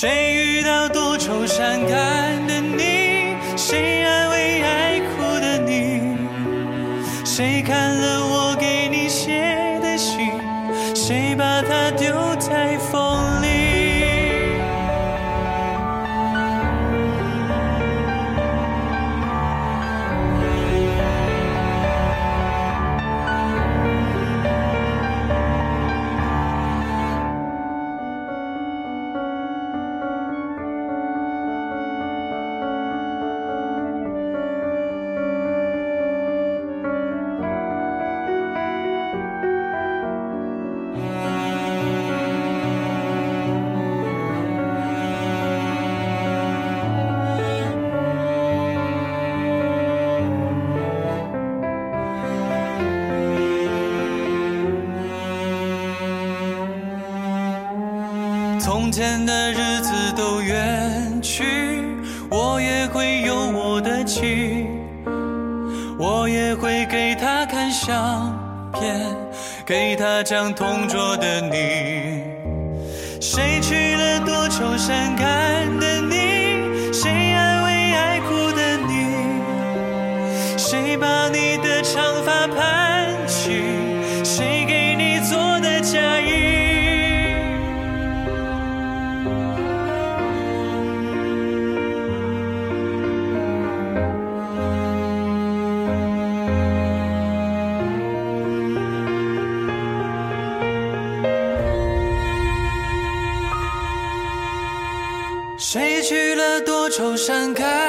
谁遇到多愁善感的你？谁安慰爱哭的你？谁看日子都远去，我也会有我的情，我也会给他看相片，给他讲同桌的你。谁娶了多愁善感的你？谁安慰爱哭的你？谁把你的长发盘盛开。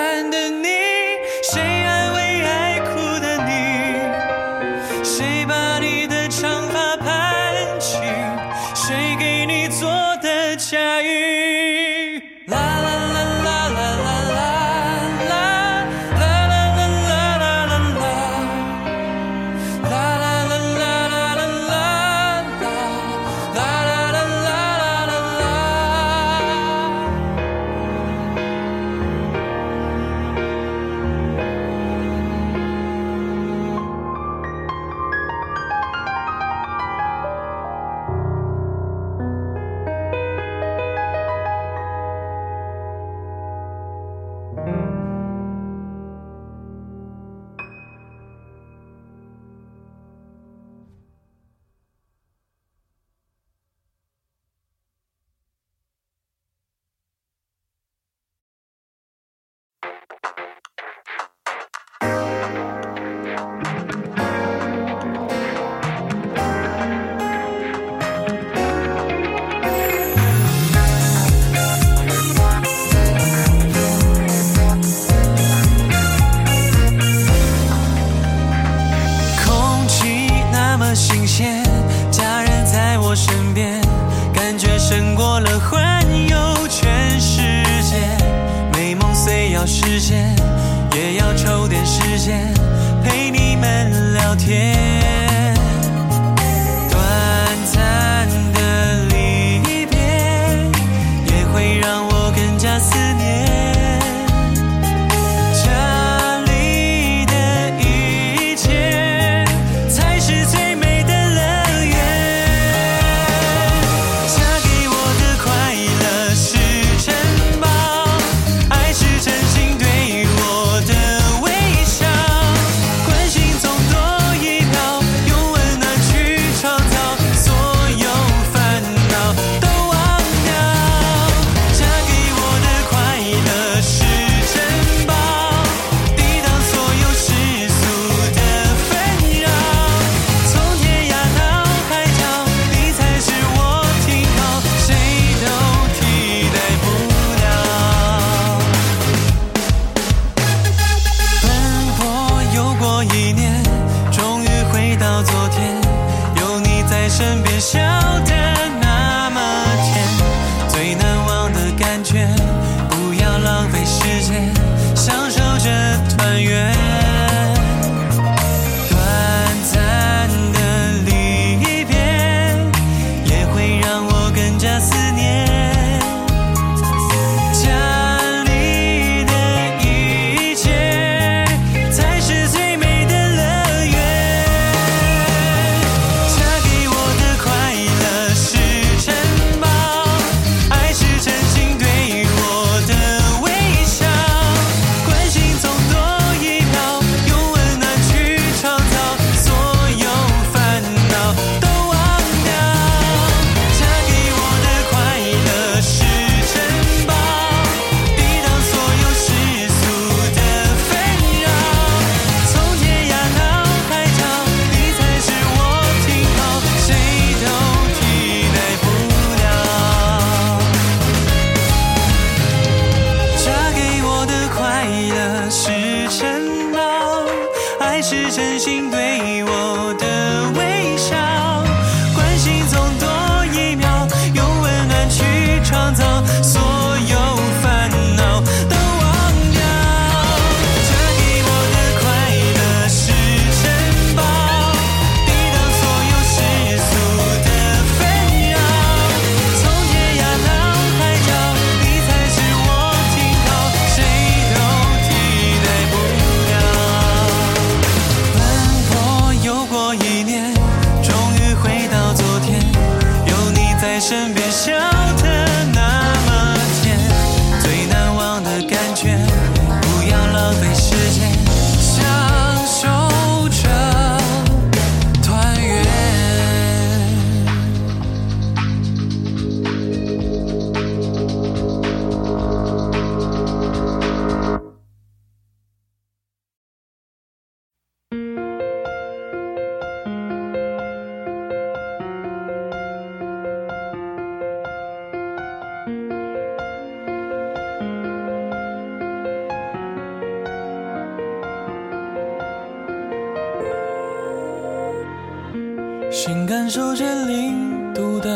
守着零度的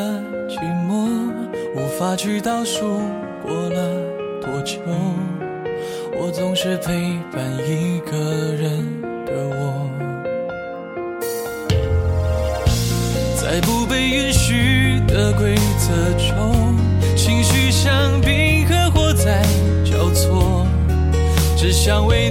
寂寞，无法去倒数过了多久。我总是陪伴一个人的，我在不被允许的规则中，情绪像冰和火在交错，只想为。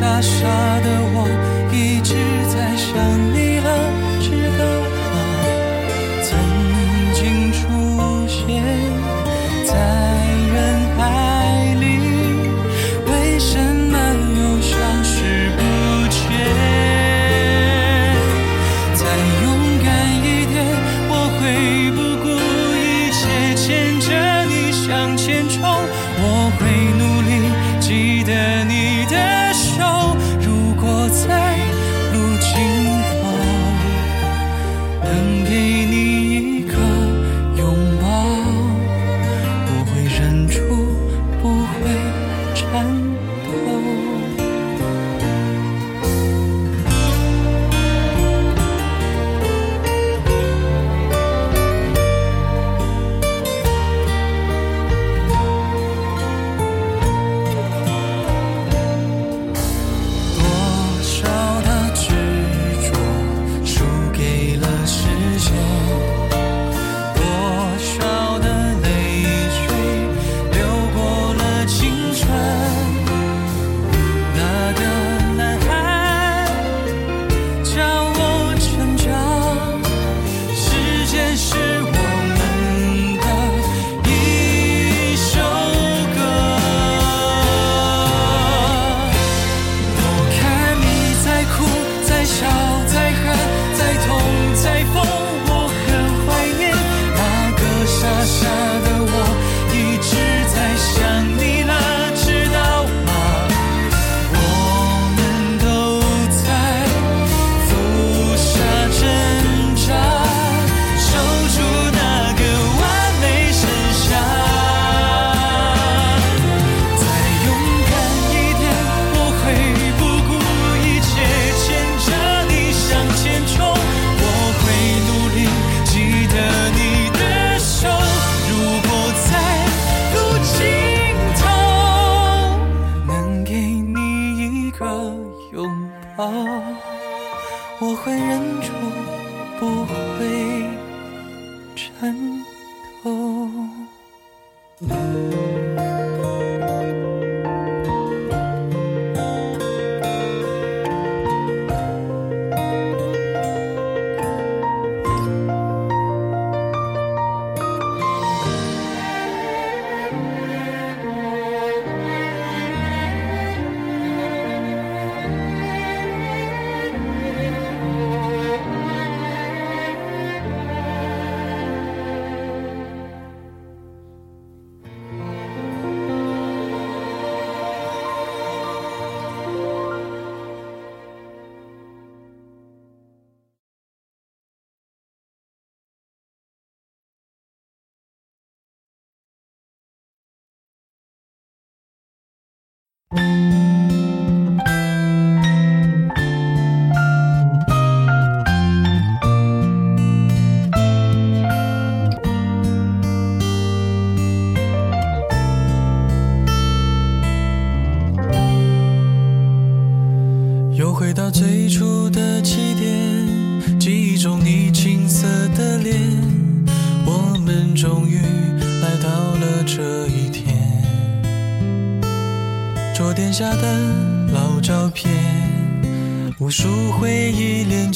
傻傻的我，一直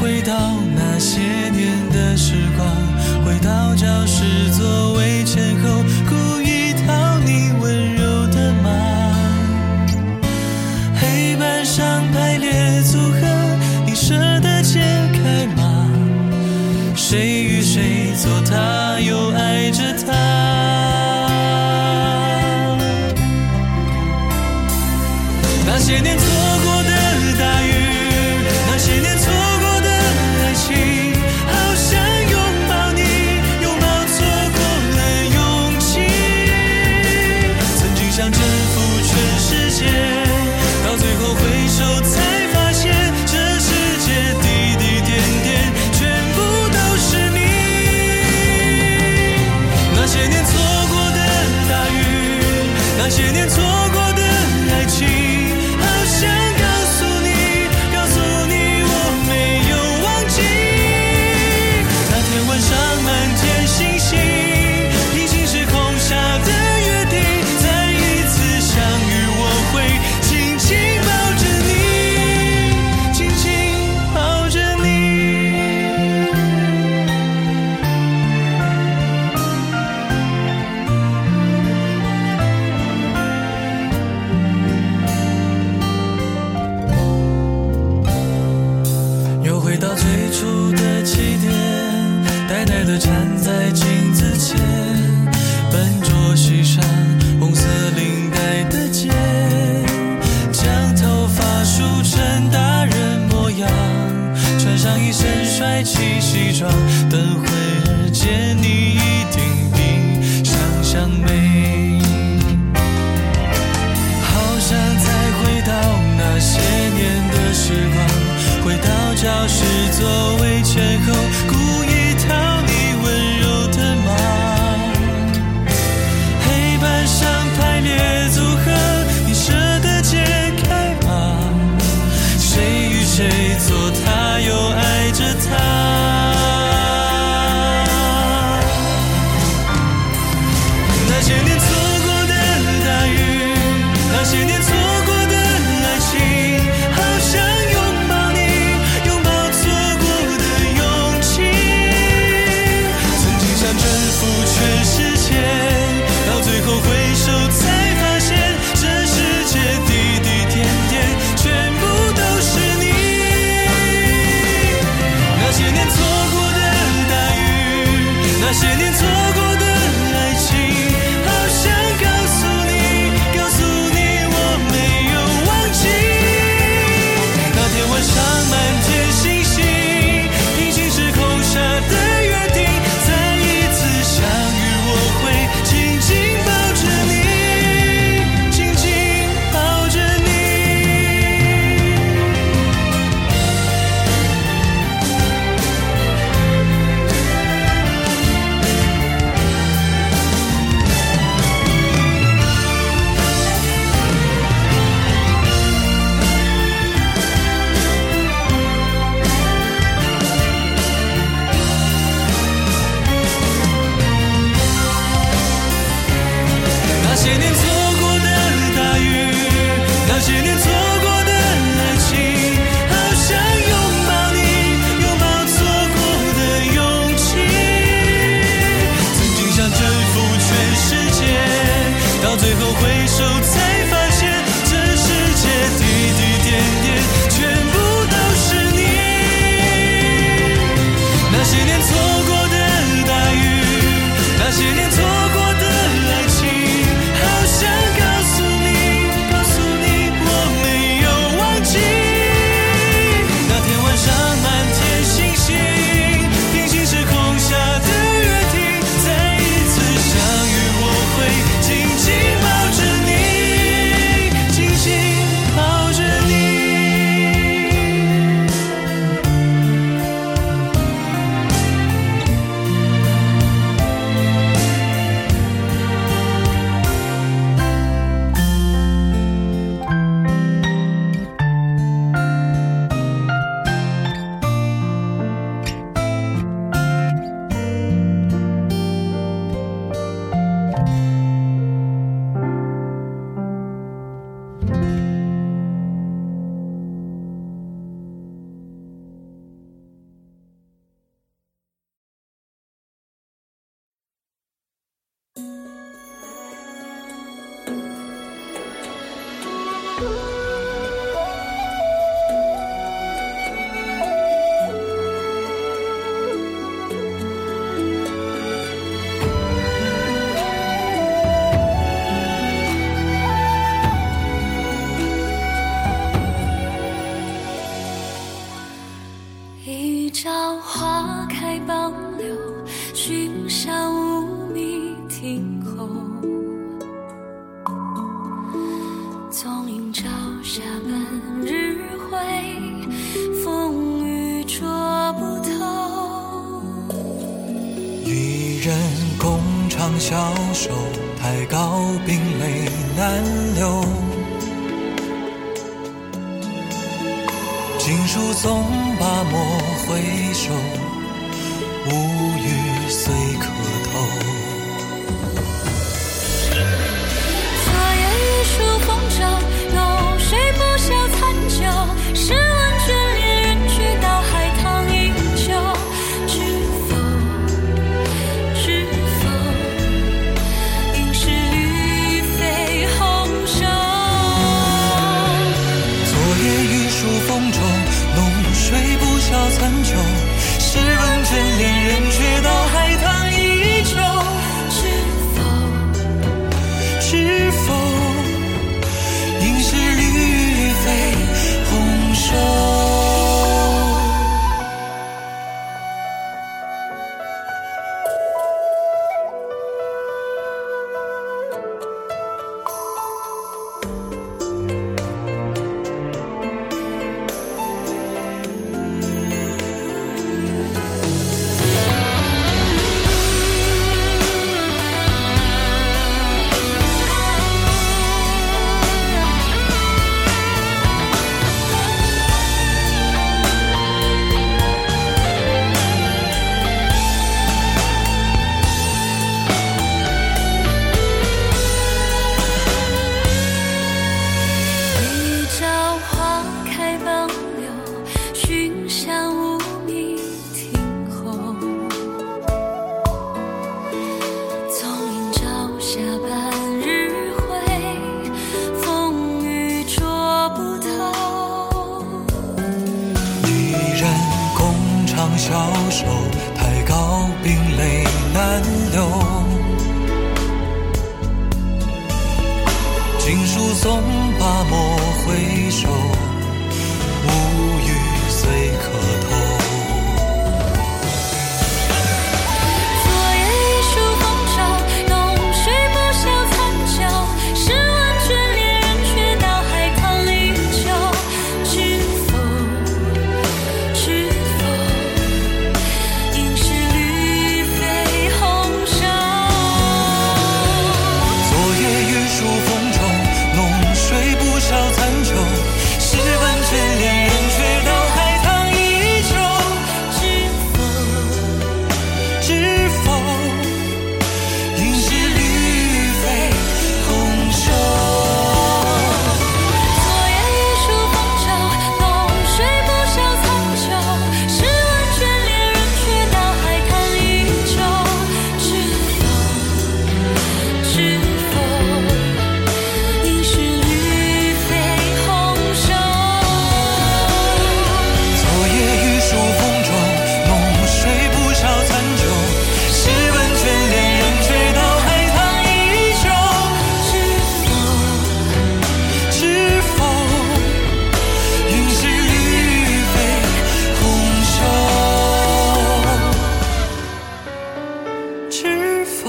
回到那些年的时光，回到教室座位前后，回首才。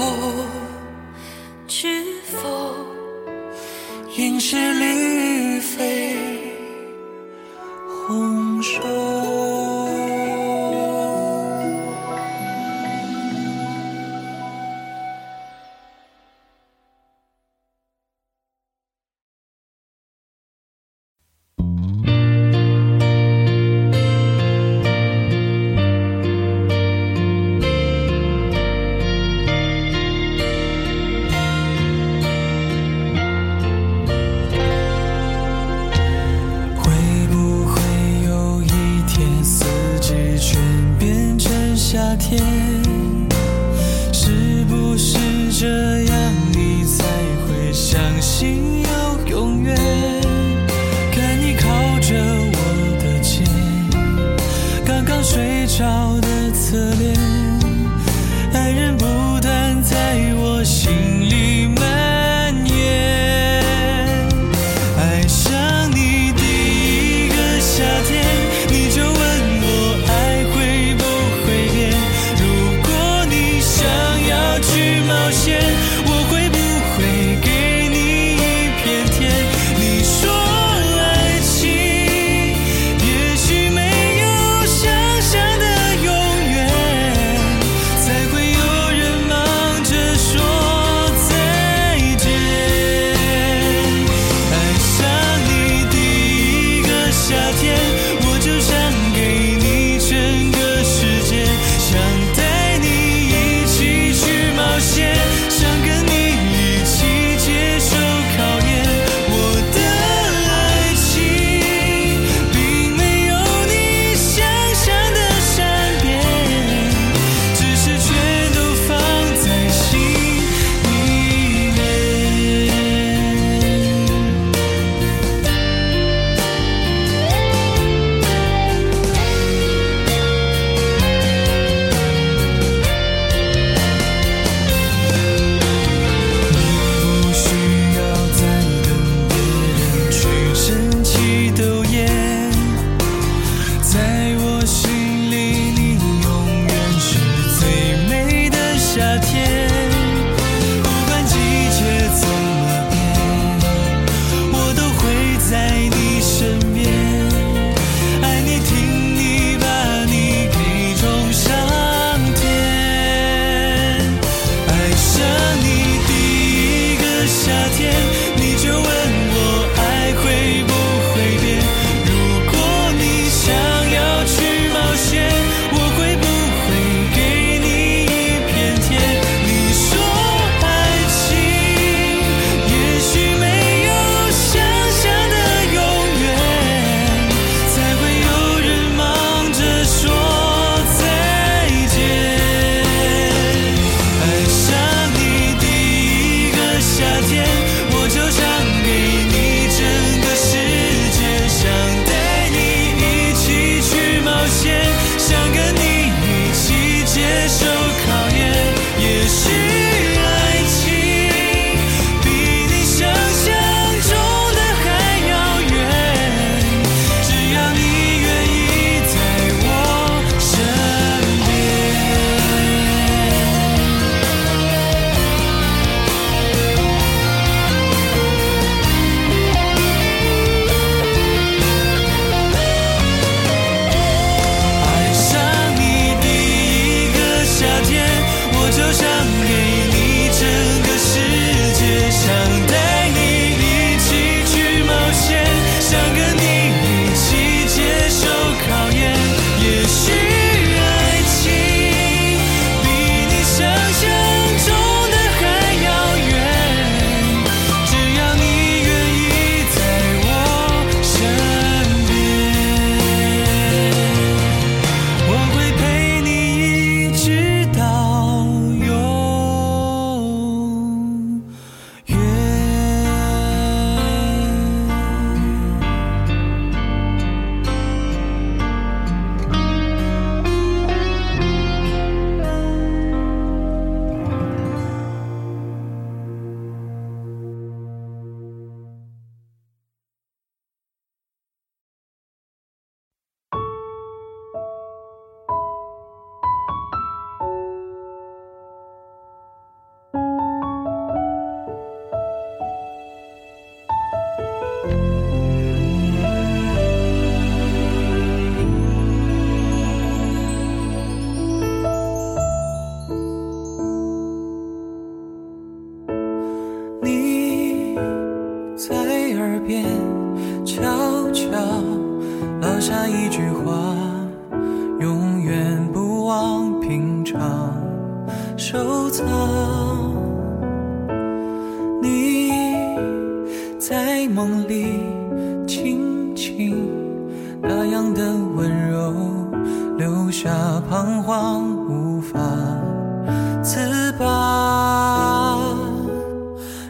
不？知否？应是绿肥常收藏你在梦里轻轻那样的温柔留下彷徨无法自拔。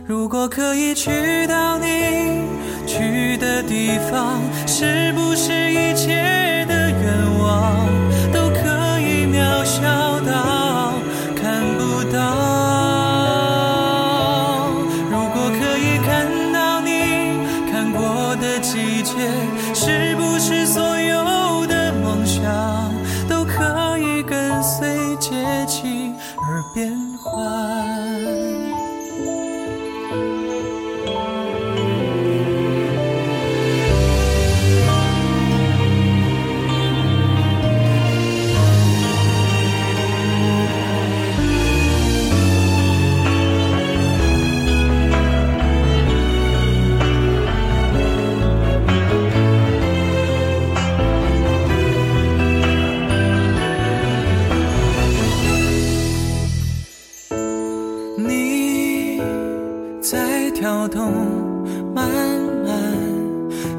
如果可以去到你去的地方是不是一切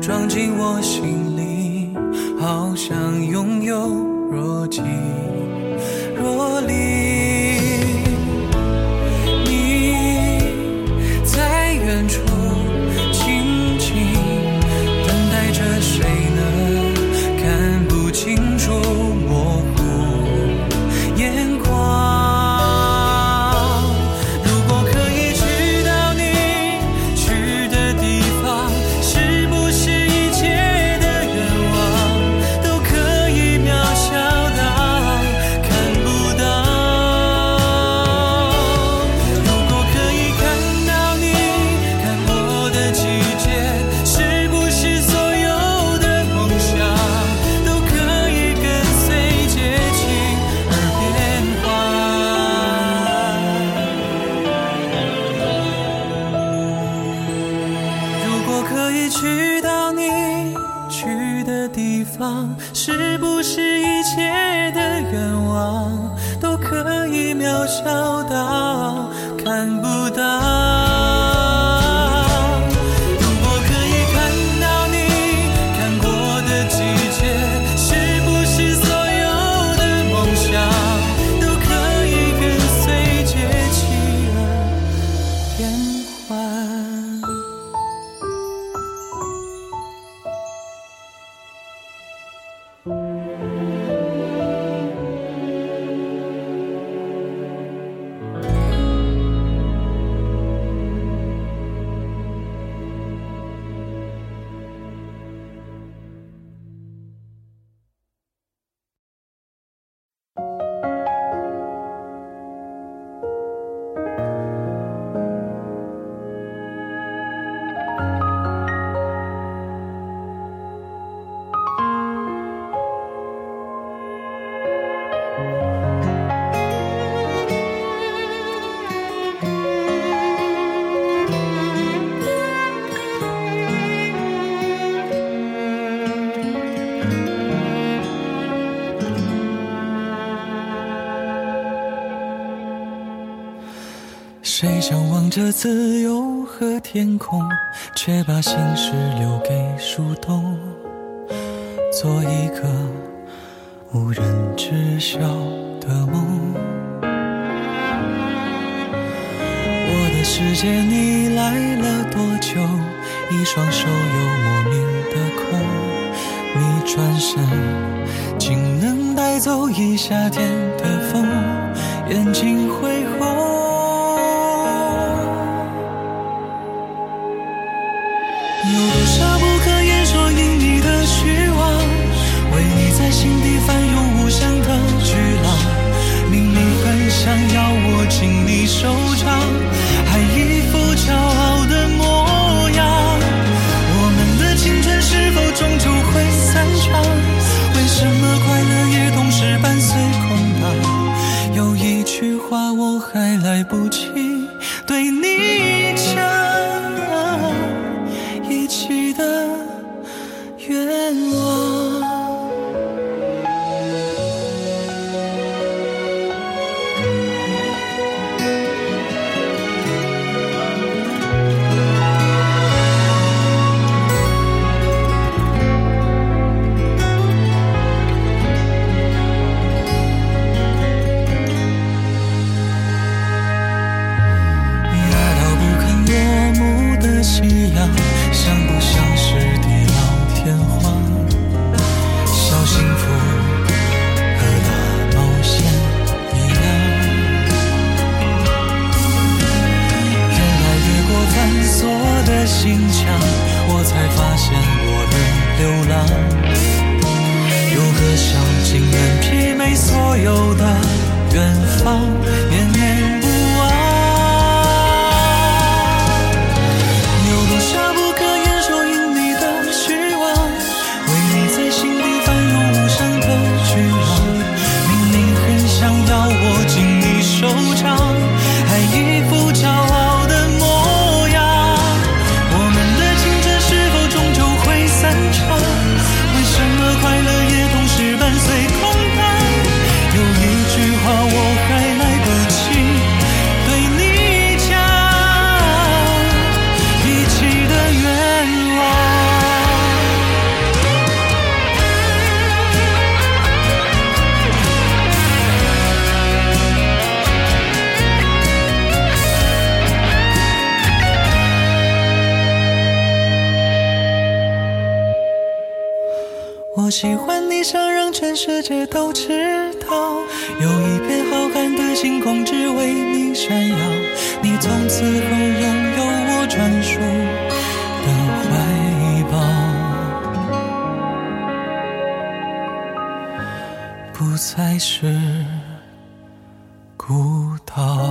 装进我心里，好像拥有若即。着自由和天空，却把心事留给树洞，做一个无人知晓的梦。我的世界，你来了多久？一双手又莫名的空，你转身竟能带走一夏天的风，眼睛会红。专属的怀抱，不再是孤岛。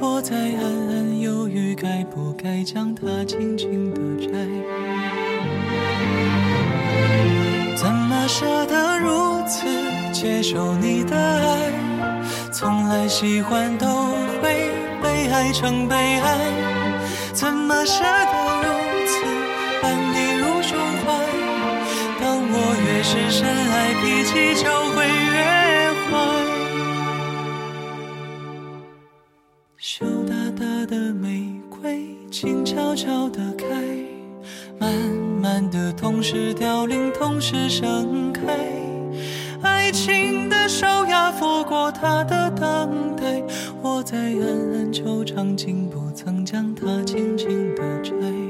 我在暗暗犹豫，该不该将它轻轻地摘？怎么舍得如此接受你的爱？从来喜欢都会被爱成悲哀，怎么舍得如此安你入胸怀？当我越是深爱，脾气就会悄悄地开，慢慢的，同时凋零，同时盛开。爱情的手呀，拂过她的等待，我在暗暗惆怅，竟不曾将它轻轻的摘。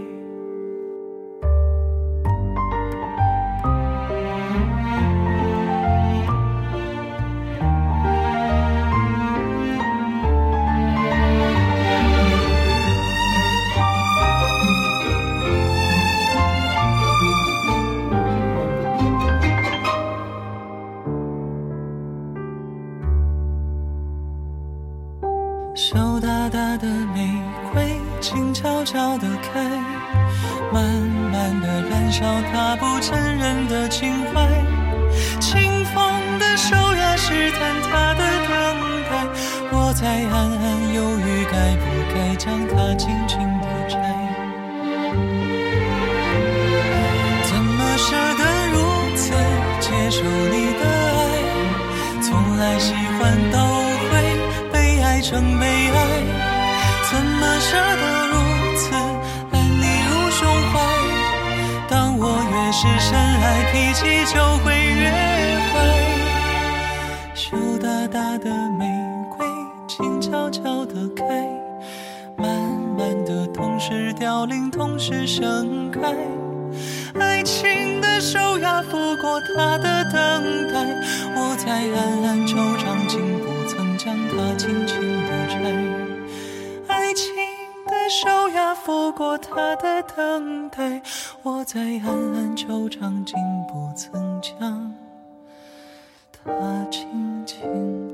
玫瑰，静悄悄的开，慢慢的燃烧，它不承认的情怀。清风的手呀，试探他的等待，我在暗暗犹豫，该不该将它紧紧气就会越坏。羞答答的玫瑰，静悄悄地开，慢慢的，同时凋零，同时盛开。爱情的手呀，拂过它的等待，我在暗暗惆怅，竟不曾将它轻轻地摘。爱情的手呀，拂过它的等待，我在暗暗惆怅，竟不曾将它轻轻。